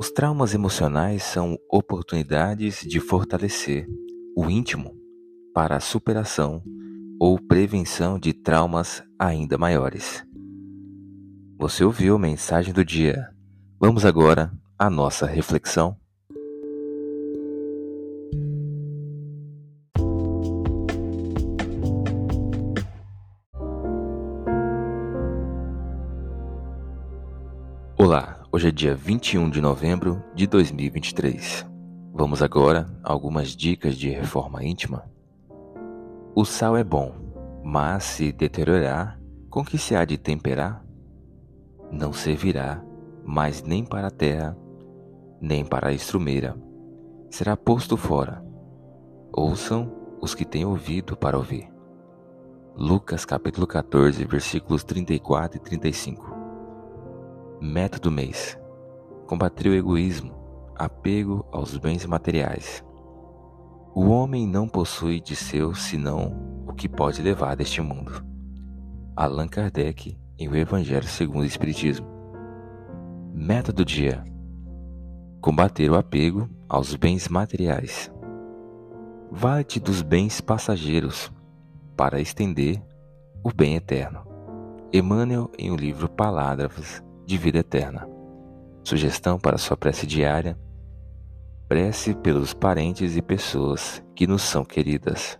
Os traumas emocionais são oportunidades de fortalecer o íntimo para a superação ou prevenção de traumas ainda maiores. Você ouviu a mensagem do dia. Vamos agora à nossa reflexão. Olá, hoje é dia 21 de novembro de 2023. Vamos agora a algumas dicas de reforma íntima. O sal é bom, mas se deteriorar, com que se há de temperar? Não servirá mais nem para a terra, nem para a estrumeira. Será posto fora. Ouçam os que têm ouvido para ouvir. Lucas capítulo 14, versículos 34 e 35. Método mês: combater o egoísmo, apego aos bens materiais. O homem não possui de seu senão o que pode levar deste mundo. Allan Kardec em O Evangelho segundo o Espiritismo. Método dia: combater o apego aos bens materiais. Vale-te dos bens passageiros para estender o bem eterno. Emmanuel em o livro Palavras de vida eterna. Sugestão para sua prece diária: prece pelos parentes e pessoas que nos são queridas.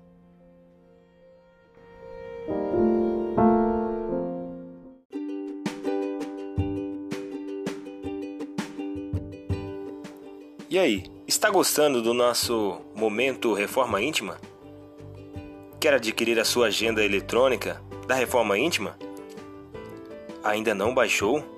E aí, está gostando do nosso momento Reforma Íntima? Quer adquirir a sua agenda eletrônica da Reforma Íntima? Ainda não baixou?